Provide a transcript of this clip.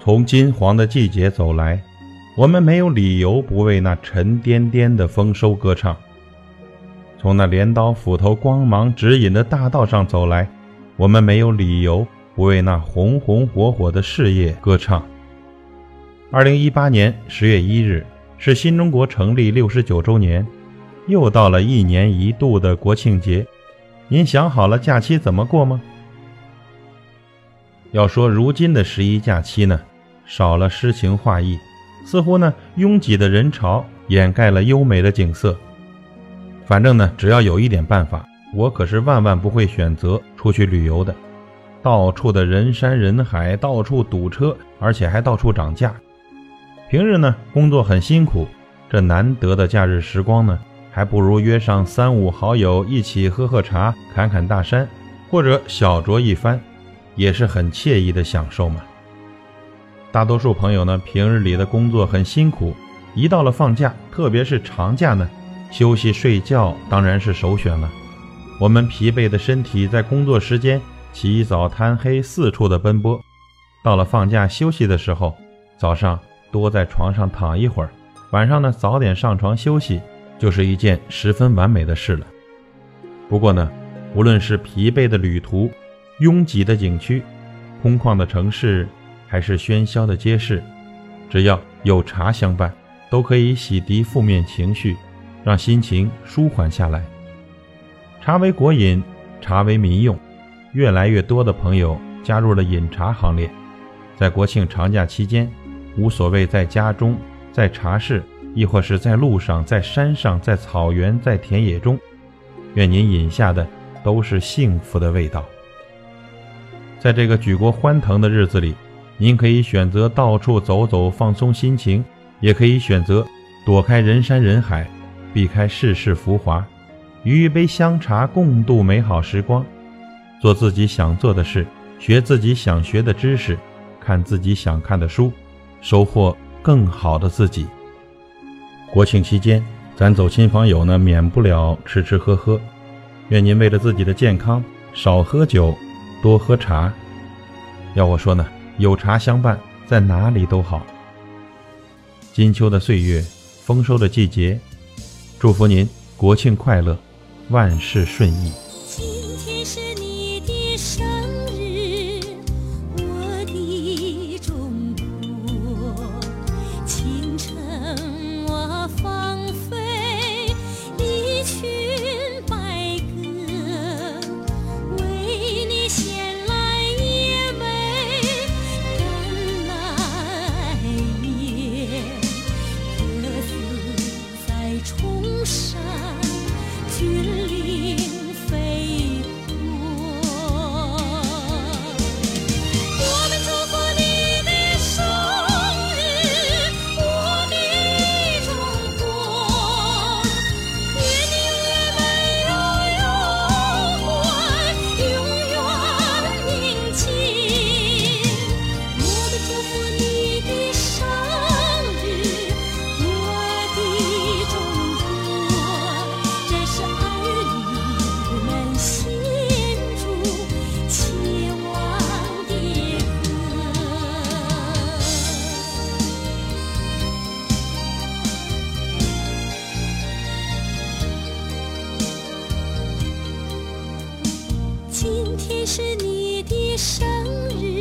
从金黄的季节走来，我们没有理由不为那沉甸甸的丰收歌唱；从那镰刀斧头光芒指引的大道上走来，我们没有理由不为那红红火火的事业歌唱。二零一八年十月一日是新中国成立六十九周年，又到了一年一度的国庆节，您想好了假期怎么过吗？要说如今的十一假期呢？少了诗情画意，似乎呢拥挤的人潮掩盖了优美的景色。反正呢，只要有一点办法，我可是万万不会选择出去旅游的。到处的人山人海，到处堵车，而且还到处涨价。平日呢工作很辛苦，这难得的假日时光呢，还不如约上三五好友一起喝喝茶、侃侃大山，或者小酌一番，也是很惬意的享受嘛。大多数朋友呢，平日里的工作很辛苦，一到了放假，特别是长假呢，休息睡觉当然是首选了。我们疲惫的身体在工作时间起早贪黑，四处的奔波，到了放假休息的时候，早上多在床上躺一会儿，晚上呢早点上床休息，就是一件十分完美的事了。不过呢，无论是疲惫的旅途，拥挤的景区，空旷的城市。还是喧嚣的街市，只要有茶相伴，都可以洗涤负面情绪，让心情舒缓下来。茶为国饮，茶为民用，越来越多的朋友加入了饮茶行列。在国庆长假期间，无所谓在家中、在茶室，亦或是在路上、在山上、在草原、在田野中，愿您饮下的都是幸福的味道。在这个举国欢腾的日子里。您可以选择到处走走放松心情，也可以选择躲开人山人海，避开世事浮华，与一杯香茶共度美好时光，做自己想做的事，学自己想学的知识，看自己想看的书，收获更好的自己。国庆期间，咱走亲访友呢，免不了吃吃喝喝。愿您为了自己的健康，少喝酒，多喝茶。要我说呢？有茶相伴，在哪里都好。金秋的岁月，丰收的季节，祝福您国庆快乐，万事顺意。今天是你的生日。是你的生日。